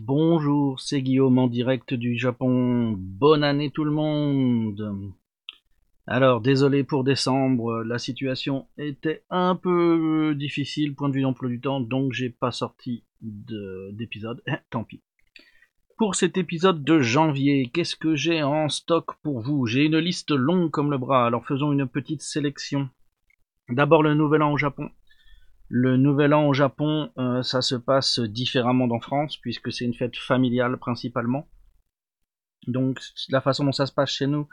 Bonjour, c'est Guillaume en direct du Japon. Bonne année tout le monde. Alors, désolé pour décembre, la situation était un peu difficile point de vue d'emploi du temps, donc j'ai pas sorti d'épisode. Eh, tant pis. Pour cet épisode de janvier, qu'est-ce que j'ai en stock pour vous? J'ai une liste longue comme le bras, alors faisons une petite sélection. D'abord le nouvel an au Japon. Le nouvel an au Japon, euh, ça se passe différemment d'en France, puisque c'est une fête familiale principalement. Donc la façon dont ça se passe chez nous,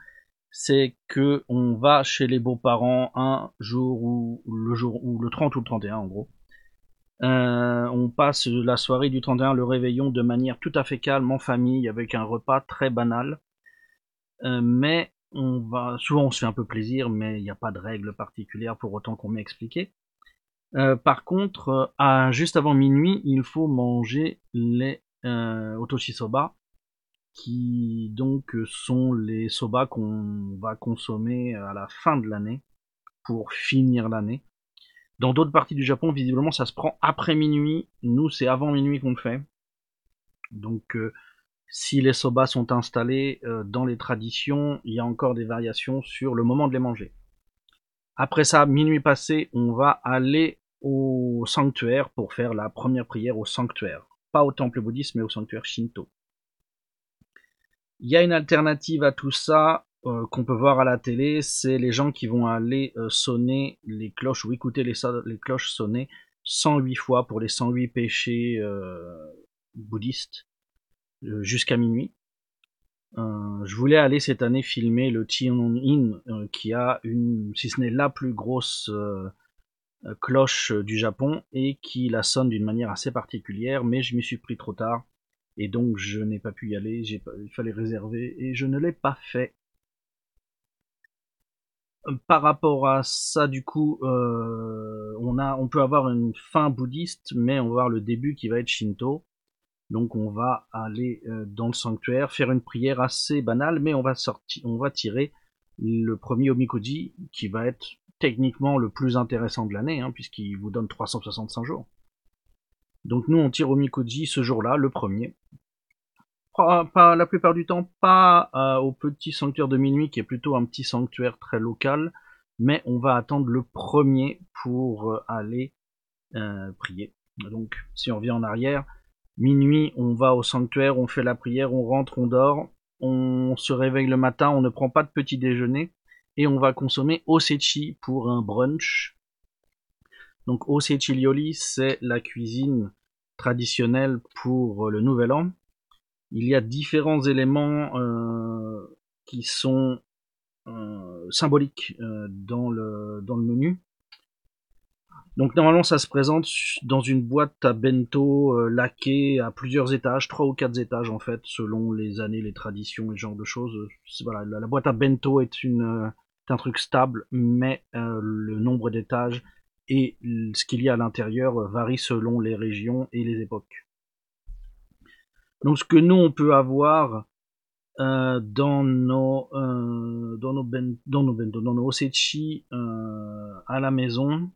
c'est que on va chez les beaux-parents un jour ou le jour ou le 30 ou le 31 en gros. Euh, on passe la soirée du 31, le réveillon, de manière tout à fait calme en famille, avec un repas très banal. Euh, mais on va souvent on se fait un peu plaisir, mais il n'y a pas de règle particulière pour autant qu'on m'ait expliqué. Euh, par contre, à, juste avant minuit, il faut manger les euh, soba, qui donc sont les soba qu'on va consommer à la fin de l'année pour finir l'année. Dans d'autres parties du Japon, visiblement, ça se prend après minuit. Nous, c'est avant minuit qu'on le fait. Donc, euh, si les soba sont installés euh, dans les traditions, il y a encore des variations sur le moment de les manger. Après ça, minuit passé, on va aller au sanctuaire pour faire la première prière au sanctuaire. Pas au temple bouddhiste, mais au sanctuaire shinto. Il y a une alternative à tout ça euh, qu'on peut voir à la télé, c'est les gens qui vont aller euh, sonner les cloches ou écouter les, cloches sonner 108 fois pour les 108 péchés euh, bouddhistes jusqu'à minuit. je voulais aller cette année filmer le Tion-in qui a une, si ce n'est la plus grosse cloche du Japon et qui la sonne d'une manière assez particulière, mais je m'y suis pris trop tard et donc je n'ai pas pu y aller, il fallait réserver et je ne l'ai pas fait par rapport à ça, du coup, euh, on, a, on peut avoir une fin bouddhiste, mais on va voir le début qui va être shinto. Donc on va aller euh, dans le sanctuaire, faire une prière assez banale, mais on va, sortir, on va tirer le premier Omikoji, qui va être techniquement le plus intéressant de l'année, hein, puisqu'il vous donne 365 jours. Donc nous on tire Omikoji ce jour-là, le premier, pas, la plupart du temps pas euh, au petit sanctuaire de minuit qui est plutôt un petit sanctuaire très local, mais on va attendre le premier pour euh, aller euh, prier. Donc si on revient en arrière, minuit on va au sanctuaire, on fait la prière, on rentre, on dort, on se réveille le matin, on ne prend pas de petit déjeuner et on va consommer osechi pour un brunch. Donc osechi lioli c'est la cuisine traditionnelle pour le nouvel an il y a différents éléments euh, qui sont euh, symboliques euh, dans, le, dans le menu. Donc normalement ça se présente dans une boîte à bento laquée à plusieurs étages, trois ou quatre étages en fait, selon les années, les traditions et ce genre de choses. Voilà, la, boîte à bento est, une, un truc stable, mais le nombre d'étages et ce qu'il y a à l'intérieur varie selon les régions et les époques. Donc ce que nous on peut avoir euh, dans nos euh, dans nos ben, dans nos bento, dans nos osechi euh, à la maison,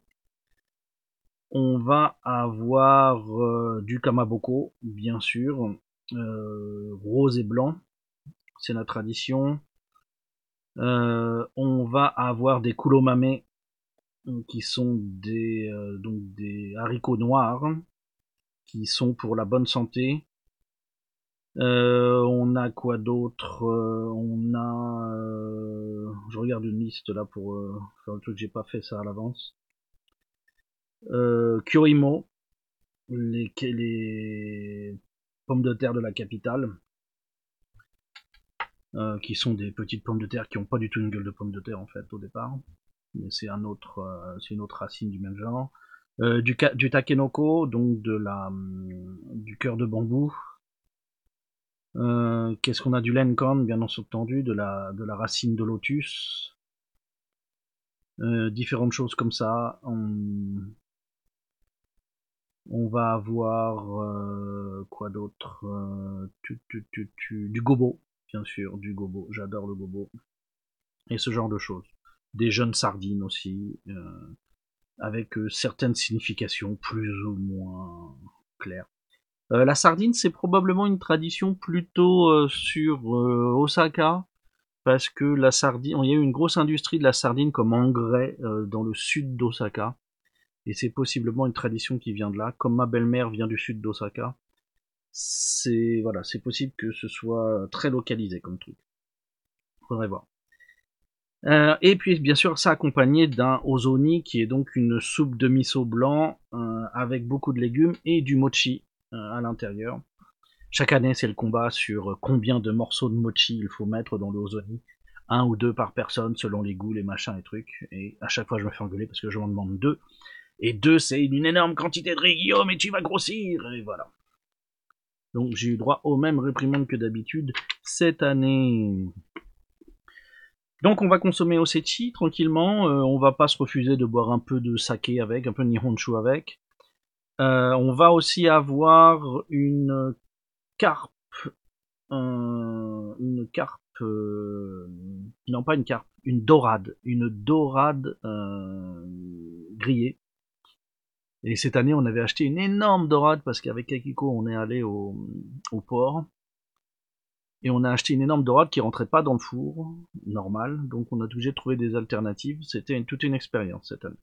on va avoir du kamaboko bien sûr, rose et blanc, c'est la tradition. on va avoir des kulomame qui sont des des haricots noirs qui sont pour la bonne santé euh, on a quoi d'autre euh, On a, euh, je regarde une liste là pour faire le truc, j'ai pas fait ça à l'avance. Kurimo, les, les pommes de terre de la capitale, qui sont des petites pommes de terre qui ont pas du tout une gueule de pommes de terre en fait au départ, mais c'est c'est une autre racine du même genre. du, du takenoko, donc de la, du cœur de bambou, euh, qu'est-ce qu'on a du lencorn, bien entendu, de la, de la racine de lotus. Euh, différentes choses comme ça. On, on va avoir euh, quoi d'autre Du gobo, bien sûr, du gobo. J'adore le gobo. Et ce genre de choses. Des jeunes sardines aussi, avec certaines significations plus ou moins claires. la sardine, c'est probablement une tradition plutôt sur Osaka, parce que la sardine, il y a eu une grosse industrie de la sardine comme engrais dans le sud d'Osaka, et c'est possiblement une tradition qui vient de là. Comme ma belle-mère vient du sud d'Osaka, c'est voilà, c'est possible que ce soit très localisé comme truc. Faudrait voir. Euh, et puis bien sûr, ça accompagné d'un ozoni qui est donc une soupe de miso blanc euh, avec beaucoup de légumes et du mochi euh, à l'intérieur. Chaque année, c'est le combat sur combien de morceaux de mochi il faut mettre dans le ozoni. Un ou deux par personne selon les goûts, les machins et trucs. Et à chaque fois, je me fais engueuler parce que je m'en demande deux. Et deux, c'est une énorme quantité de riz, Guillaume, et tu vas grossir. Et voilà. Donc j'ai eu droit aux mêmes réprimandes que d'habitude cette année. Donc on va consommer Osechi tranquillement, euh, on va pas se refuser de boire un peu de saké avec, un peu de nihonshu avec. Euh, on va aussi avoir une carpe, une carpe, euh, non pas une carpe, une dorade, une dorade grillée. Et cette année on avait acheté une énorme dorade parce qu'avec Akiko on est allé au port et on a acheté une énorme dorade qui rentrait pas dans le four normal, donc on a obligé de trouver des alternatives. C'était toute une expérience cette année.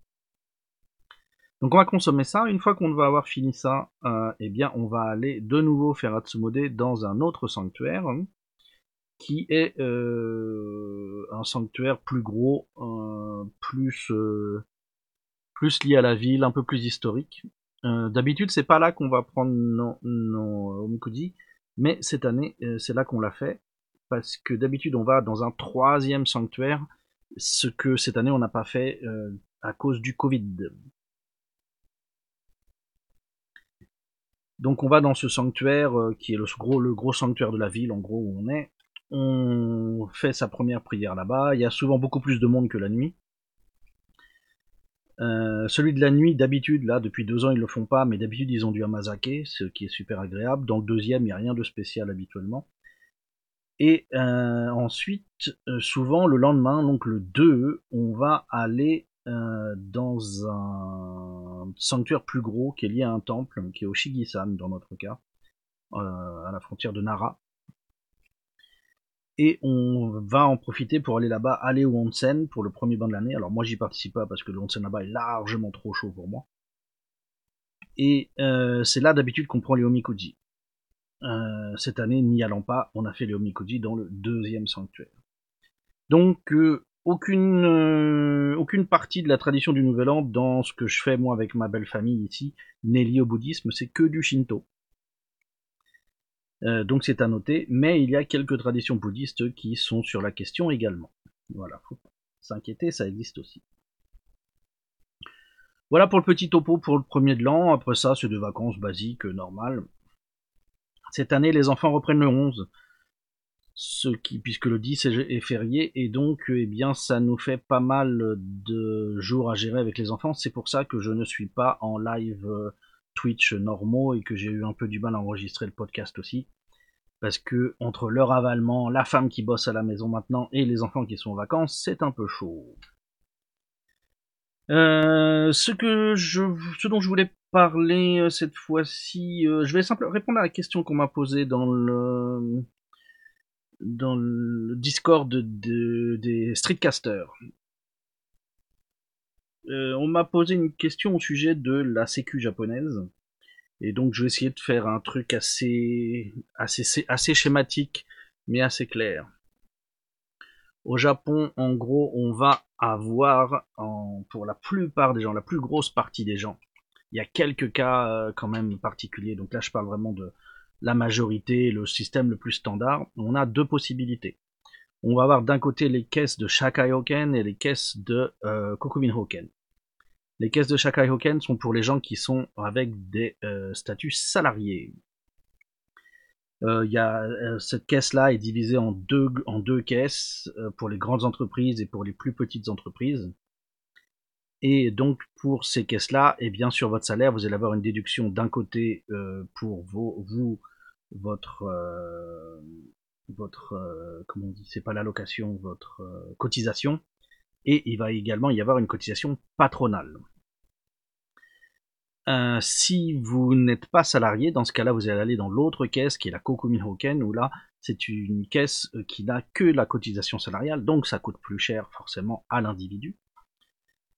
Donc on va consommer ça. Une fois qu'on va avoir fini ça, euh, eh bien on va aller de nouveau faire Atsumode dans un autre sanctuaire qui est euh, un sanctuaire plus gros, euh, plus plus lié à la ville, un peu plus historique. D'habitude c'est pas là qu'on va prendre nos, nos omikuji, mais cette année, euh, c'est là qu'on l'a fait, parce que d'habitude on va dans un troisième sanctuaire, ce que cette année on n'a pas fait euh, à cause du Covid. Donc on va dans ce sanctuaire euh, qui est le gros, le gros sanctuaire de la ville, en gros où on est. On fait sa première prière là-bas. Il y a souvent beaucoup plus de monde que la nuit. Euh, celui de la nuit, d'habitude, là, depuis deux ans, ils le font pas, mais d'habitude, ils ont du Amazake, ce qui est super agréable. Dans le deuxième, il n'y a rien de spécial habituellement. Et euh, ensuite, euh, souvent, le lendemain, donc le 2, on va aller dans un sanctuaire plus gros qui est lié à un temple, qui est au Shigisan, dans notre cas, à la frontière de Nara et on va en profiter pour aller là-bas, aller au onsen pour le premier bain de l'année. Alors moi j'y participe pas parce que le onsen là-bas est largement trop chaud pour moi. Et euh, c'est là d'habitude qu'on prend les omikuji. Euh, cette année, n'y allant pas, on a fait les omikuji dans le deuxième sanctuaire. Donc euh, aucune aucune partie de la tradition du Nouvel An dans ce que je fais moi avec ma belle famille ici n'est liée au bouddhisme, c'est que du Shinto. Euh, donc c'est à noter, mais il y a quelques traditions bouddhistes qui sont sur la question également. Voilà, faut pas s'inquiéter, ça existe aussi. Voilà pour le petit topo pour le premier de l'an. Après ça, c'est des vacances basiques, normales. Cette année, les enfants reprennent le 11, ce qui, puisque le 10 est férié, et donc, eh bien, ça nous fait pas mal de jours à gérer avec les enfants. C'est pour ça que je ne suis pas en live euh, Twitch normaux et que j'ai eu un peu du mal à enregistrer le podcast aussi. Parce que entre leur avalement, la femme qui bosse à la maison maintenant et les enfants qui sont en vacances, c'est un peu chaud. Euh, ce que je, ce dont je voulais parler euh, cette fois-ci, euh, je vais simplement répondre à la question qu'on m'a posée dans le dans le Discord des streetcasters. Euh, on m'a posé une question au sujet de la sécu japonaise. Et donc je vais essayer de faire un truc assez, assez, schématique, mais assez clair. Au Japon, en gros, on va avoir, pour la plupart des gens, la plus grosse partie des gens, il y a quelques cas euh, quand même particuliers, donc là je parle vraiment de la majorité, le système le plus standard, on a deux possibilités. On va avoir d'un côté les caisses de Shakai Hoken et les caisses de euh, Kokumin Hoken. Les caisses de Shakai Hoken sont pour les gens qui sont avec des euh, statuts salariés. Euh, y a, euh, cette caisse-là est divisée en deux, en deux caisses pour les grandes entreprises et pour les plus petites entreprises. Et donc pour ces caisses-là, et eh bien sur votre salaire, vous allez avoir une déduction d'un côté pour vous, votre, votre, comment on dit, c'est pas l'allocation, votre cotisation, et il va également y avoir une cotisation patronale. euh, si vous n'êtes pas salarié, dans ce cas-là, vous allez aller dans l'autre caisse qui est la Kokumin Hoken, où là, c'est une caisse euh, qui n'a que la cotisation salariale, donc ça coûte plus cher forcément à l'individu.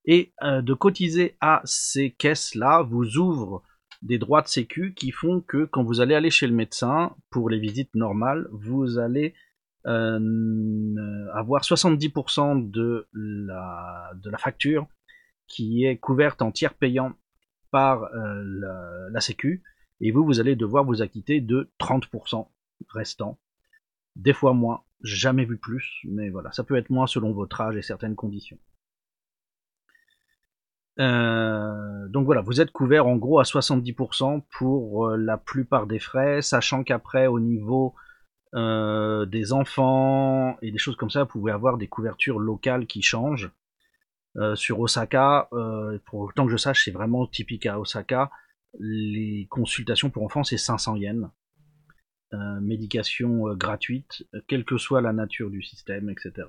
Et euh, de cotiser à ces caisses-là vous ouvre des droits de sécu qui font que quand vous allez aller chez le médecin pour les visites normales, vous allez avoir 70% de la, de la facture qui est couverte en tiers payant par euh, la, Sécu, et vous, vous allez devoir vous acquitter de 30% restant. Des fois moins, jamais vu plus, mais voilà, ça peut être moins selon votre âge et certaines conditions. Euh, donc voilà, vous êtes couvert en gros à 70% pour euh, la plupart des frais, sachant qu'après au niveau des enfants et des choses comme ça, vous pouvez avoir des couvertures locales qui changent. Euh, sur Osaka, euh, pour autant que je sache, c'est vraiment typique à Osaka. Les consultations pour enfants, c'est 500 yens. Euh, médication gratuite, quelle que soit la nature du système, etc.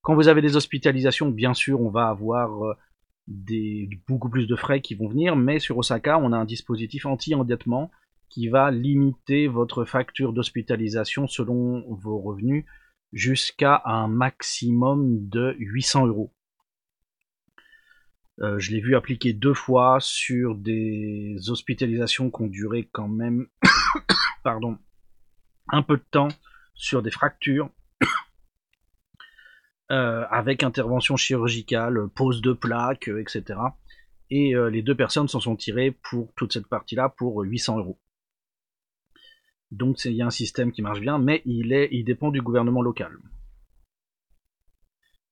Quand vous avez des hospitalisations, bien sûr, on va avoir beaucoup plus de frais qui vont venir, mais sur Osaka, on a un dispositif anti-endettement qui va limiter votre facture d'hospitalisation selon vos revenus jusqu'à un maximum de 800 euros. Euh, je l'ai vu appliquer deux fois sur des hospitalisations qui ont duré quand même un peu de temps sur des fractures euh, avec intervention chirurgicale, pose de plaques, euh, etc. Et les deux personnes s'en sont tirées pour toute cette partie-là pour 800 euros. Donc il y a un système qui marche bien, mais il, dépend du gouvernement local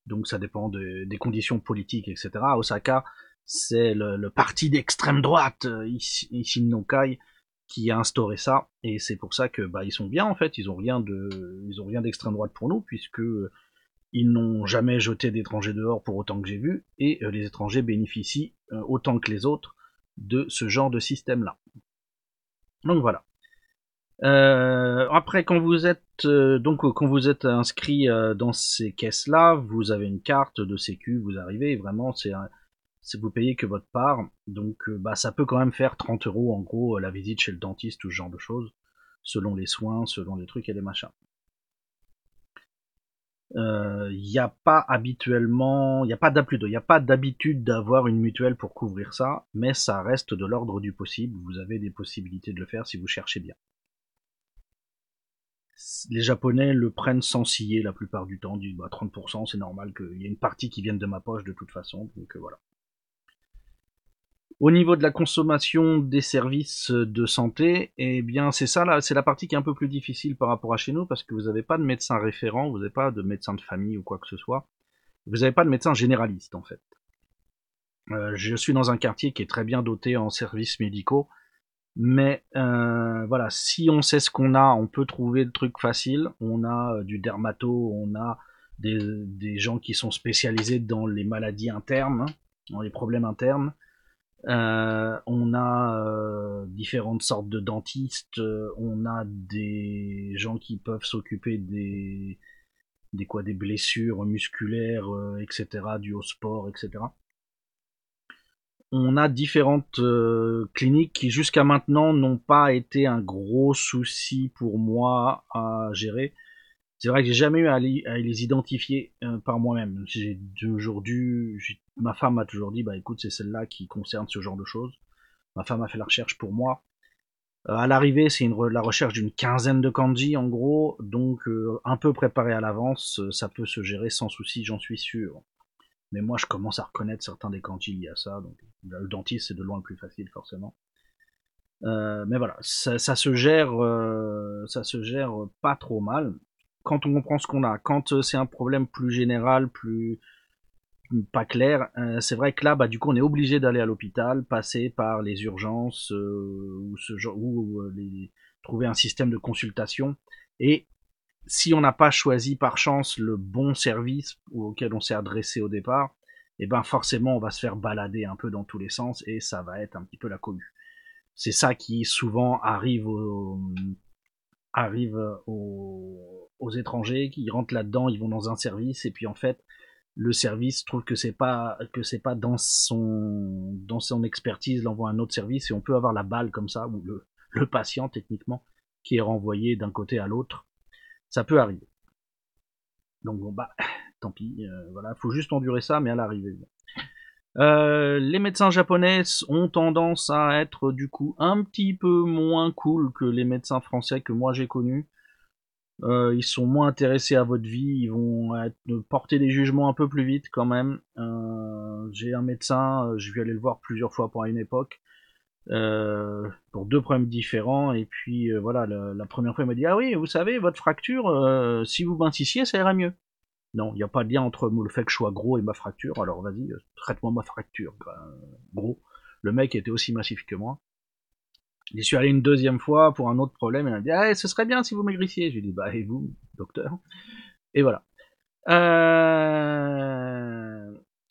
donc ça dépend des conditions politiques, etc. À Osaka, c'est le, parti d'extrême droite, euh, ici Nokai, qui a instauré ça, et c'est pour ça que bah ils sont bien en fait, ils ont rien de, rien d'extrême droite pour nous, puisque euh, ils n'ont jamais jeté d'étrangers dehors pour autant que j'ai vu, et euh, les étrangers bénéficient autant que les autres de ce genre de système-là. Donc voilà. Euh, après, quand vous êtes euh, donc quand vous êtes inscrit euh, dans ces caisses-là, vous avez une carte de sécu, vous arrivez vraiment, c'est vous payez que votre part, donc bah ça peut quand même faire 30 euros en gros la visite chez le dentiste ou ce genre de choses, selon les soins, selon les trucs et les machins. Il n'y a pas habituellement, il n'y a pas il n'y a pas d'habitude d'avoir une mutuelle pour couvrir ça, mais ça reste de l'ordre du possible. Vous avez des possibilités de le faire si vous cherchez bien les Japonais le prennent sans scier la plupart du temps, disent bah 30% c'est normal qu'il y ait une partie qui vienne de ma poche de toute façon, donc euh, voilà. Au niveau de la consommation des services de santé, eh bien c'est ça là, c'est la partie qui est un peu plus difficile par rapport à chez nous parce que vous n'avez pas de médecin référent, vous n'avez pas de médecin de famille ou quoi que ce soit, vous n'avez pas de médecin généraliste en fait. Euh, je suis dans un quartier qui est très bien doté en services médicaux, mais euh, voilà, si on sait ce qu'on a, on peut trouver le truc facile. On a euh, du dermato, on a des, gens qui sont spécialisés dans les maladies internes, hein, dans les problèmes internes. Euh, on a différentes sortes de dentistes. on a des gens qui peuvent s'occuper des des quoi des blessures musculaires, etc. du au sport, etc on a différentes euh, cliniques qui jusqu'à maintenant n'ont pas été un gros souci pour moi à gérer. C'est vrai que j'ai jamais eu à les, identifier euh, par moi-même. J'ai toujours dû, ma femme m'a toujours dit, bah écoute, c'est celle-là qui concerne ce genre de choses. Ma femme a fait la recherche pour moi. Euh, à l'arrivée, c'est la recherche d'une quinzaine de kanji en gros, donc un peu préparé à l'avance, ça peut se gérer sans souci, j'en suis sûr. Mais moi, je commence à reconnaître certains des kanji liés à ça. Le dentiste, c'est de loin le plus facile, forcément. Euh, mais voilà, ça, se gère, euh, ça se gère pas trop mal quand on comprend ce qu'on a. Quand euh, c'est un problème plus général, plus pas clair, c'est vrai que là, bah, du coup, on est obligé d'aller à l'hôpital, passer par les urgences ou ce genre, ou les, trouver un système de consultation. Et si on n'a pas choisi par chance le bon service auquel on s'est adressé au départ, eh ben forcément on va se faire balader un peu dans tous les sens et ça va être un petit peu la commu. C'est ça qui souvent arrive aux, arrive aux, étrangers qui rentrent là-dedans, ils vont dans un service et puis en fait le service trouve que c'est pas que c'est pas dans son dans son expertise, l'envoie à un autre service et on peut avoir la balle comme ça ou le, patient techniquement qui est renvoyé d'un côté à l'autre. Ça peut arriver. Donc bon bah tant pis, euh, voilà, faut juste endurer ça, mais à l'arrivée. Euh, les médecins japonais ont tendance à être du coup un petit peu moins cool que les médecins français que moi j'ai connus. Euh, ils sont moins intéressés à votre vie, ils vont porter des jugements un peu plus vite quand même. Euh, j'ai un médecin, je vais aller le voir plusieurs fois pour une époque, pour deux problèmes différents. Et puis voilà, la, première fois il m'a dit ah oui, vous savez votre fracture, si vous mintissiez, ça irait mieux. Non, il n'y a pas de lien entre le fait que je sois gros et ma fracture, alors vas-y, traite-moi ma fracture. Ben, gros, le mec était aussi massif que moi. J'y suis allé une deuxième fois pour un autre problème, et il m'a dit ah, ce serait bien si vous maigrissiez. J'ai dit bah et vous, docteur? Et voilà. Euh...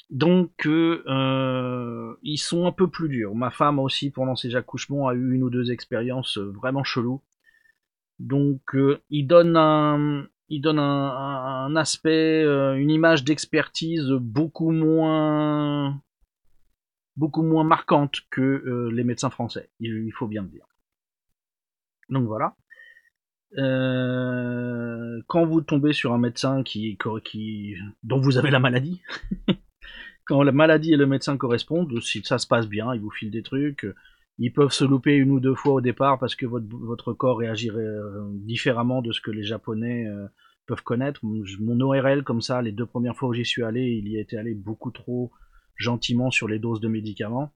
Donc euh, ils sont un peu plus durs. Ma femme aussi pendant ses accouchements a eu une ou deux expériences vraiment cheloues. Donc euh, ils donnent un, il donne un, aspect, euh, une image d'expertise beaucoup moins, beaucoup moins marquante que euh, les médecins français. Il, faut bien le dire. Donc voilà. Euh, quand vous tombez sur un médecin qui, qui, dont vous avez la maladie, quand la maladie et le médecin correspondent, si ça se passe bien, il vous file des trucs, ils peuvent se louper une ou deux fois au départ parce que votre, corps réagirait euh, différemment de ce que les Japonais peuvent connaître. Mon ORL, comme ça, les deux premières fois où j'y suis allé, il y était allé beaucoup trop gentiment sur les doses de médicaments.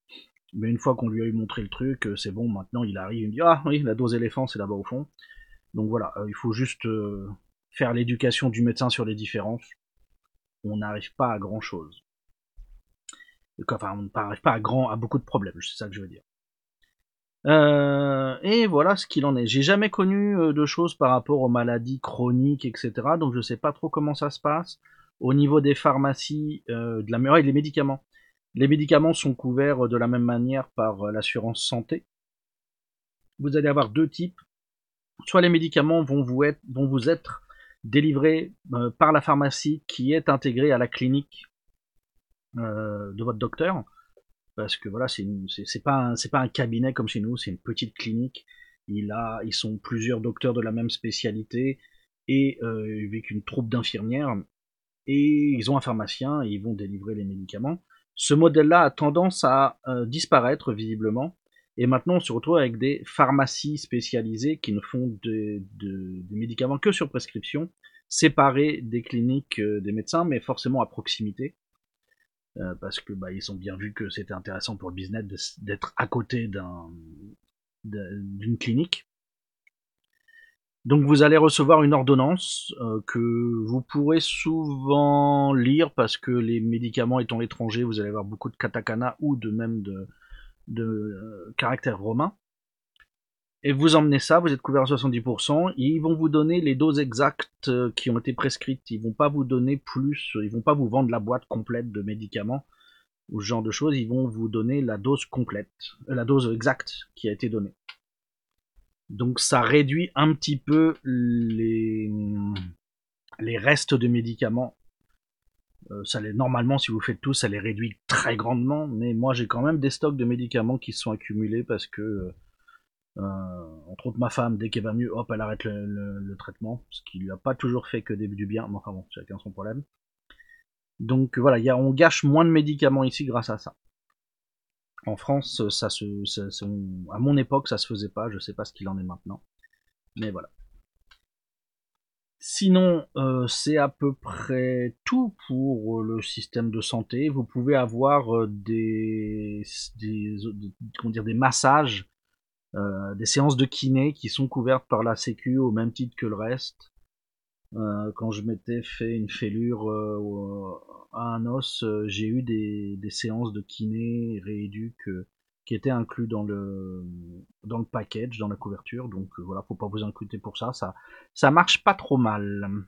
Mais une fois qu'on lui a eu montré le truc, euh, c'est bon, maintenant il arrive, il me dit Ah oui, la dose éléphant, c'est là-bas au fond. Donc voilà, il faut juste faire l'éducation du médecin sur les différences. On n'arrive pas à grand chose. Enfin, on n'arrive pas à, grand, à beaucoup de problèmes, c'est ça que je veux dire. Euh, et voilà ce qu'il en est. J'ai jamais connu euh, de choses par rapport aux maladies chroniques, etc. Donc je sais pas trop comment ça se passe. Au niveau des pharmacies, euh, de la et les médicaments. Les médicaments sont couverts de la même manière par l'assurance santé. Vous allez avoir deux types. Soit les médicaments vont vous être, délivrés par la pharmacie qui est intégrée à la clinique de votre docteur parce que voilà, c'est pas pas un cabinet comme chez nous, c'est une petite clinique. Il a, ils sont plusieurs docteurs de la même spécialité et euh, avec une troupe d'infirmières et ils ont un pharmacien et ils vont délivrer les médicaments. Ce modèle-là a tendance à euh, disparaître visiblement et maintenant on se retrouve avec des pharmacies spécialisées qui ne font des médicaments que sur prescription, séparés des cliniques euh, des médecins, mais forcément à proximité. Euh, parce que bah, ils ont bien vu que c'était intéressant pour le business d'être à côté d'un d'une clinique. Donc vous allez recevoir une ordonnance euh, que vous pourrez souvent lire parce que les médicaments étant étrangers, vous allez avoir beaucoup de katakana ou de même de, de euh, caractères romains et vous emmenez ça, vous êtes couvert à 70%, et ils vont vous donner les doses exactes euh, qui ont été prescrites. Ils vont pas vous donner plus, ils vont pas vous vendre la boîte complète de médicaments ou ce genre de choses, ils vont vous donner la dose complète, euh, la dose exacte qui a été donnée. Donc ça réduit un petit peu les, les restes de médicaments. Euh, ça les, normalement, si vous faites tout, ça les réduit très grandement, mais moi j'ai quand même des stocks de médicaments qui se sont accumulés parce que euh, entre autres, ma femme, dès qu'elle va mieux, hop, elle arrête le, traitement, ce qui lui a pas toujours fait que début du bien, mais enfin bon, chacun son problème. Donc voilà, y a, on gâche moins de médicaments ici grâce à ça. En France, ça se, à mon époque, ça se faisait pas, je sais pas ce qu'il en est maintenant. Mais voilà. Sinon, euh, c'est à peu près tout pour le système de santé. Vous pouvez avoir euh, des, des, comment dire, des massages euh, des séances de kiné qui sont couvertes par la Sécu au même titre que le reste. Euh, quand je m'étais fait une fêlure euh, à un os, j'ai eu des, séances de kiné rééduc qui étaient inclus dans le dans le package, dans la couverture. Donc voilà, faut pas vous inquiéter pour ça. Ça ça marche pas trop mal.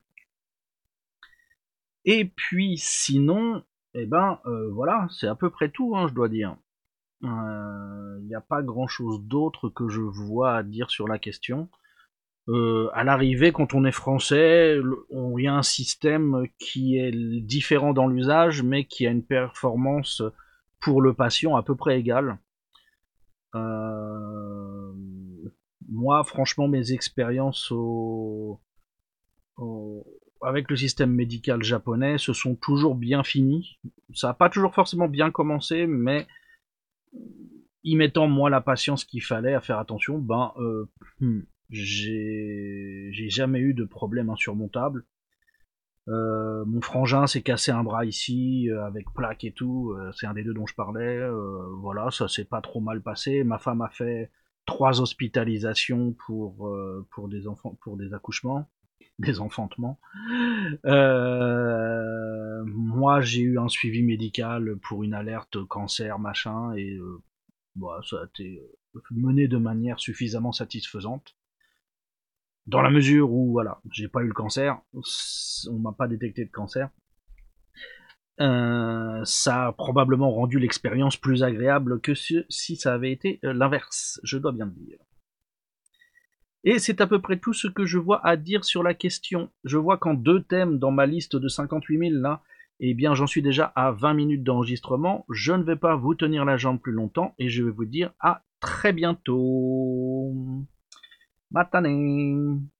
Et puis sinon, eh ben voilà, c'est à peu près tout, hein, je dois dire. Il euh, n'y a pas grand chose d'autre que je vois à dire sur la question. Euh, à l'arrivée, quand on est français, il y a un système qui est différent dans l'usage, mais qui a une performance pour le patient à peu près égale. Euh, moi, franchement, mes expériences avec le système médical japonais se sont toujours bien finies. Ça n'a pas toujours forcément bien commencé, mais y mettant moi la patience qu'il fallait à faire attention, ben euh, hmm, j'ai jamais eu de problème insurmontable. Euh, mon frangin s'est cassé un bras ici euh, avec plaque et tout. Euh, c'est un des deux dont je parlais. voilà, ça s'est pas trop mal passé. Ma femme a fait trois hospitalisations pour pour des enfants, pour des accouchements, des enfantements. moi, j'ai eu un suivi médical pour une alerte cancer machin et voilà, ça a été mené de manière suffisamment satisfaisante dans la mesure où voilà, j'ai pas eu le cancer, on m'a pas détecté de cancer. Euh, ça a probablement rendu l'expérience plus agréable que si ça avait été euh, l'inverse, je dois bien le dire. Et c'est à peu près tout ce que je vois à dire sur la question. Je vois qu'en deux thèmes dans ma liste de 58 000 là, eh bien j'en suis déjà à 20 minutes d'enregistrement. Je ne vais pas vous tenir la jambe plus longtemps et je vais vous dire à très bientôt. またねー。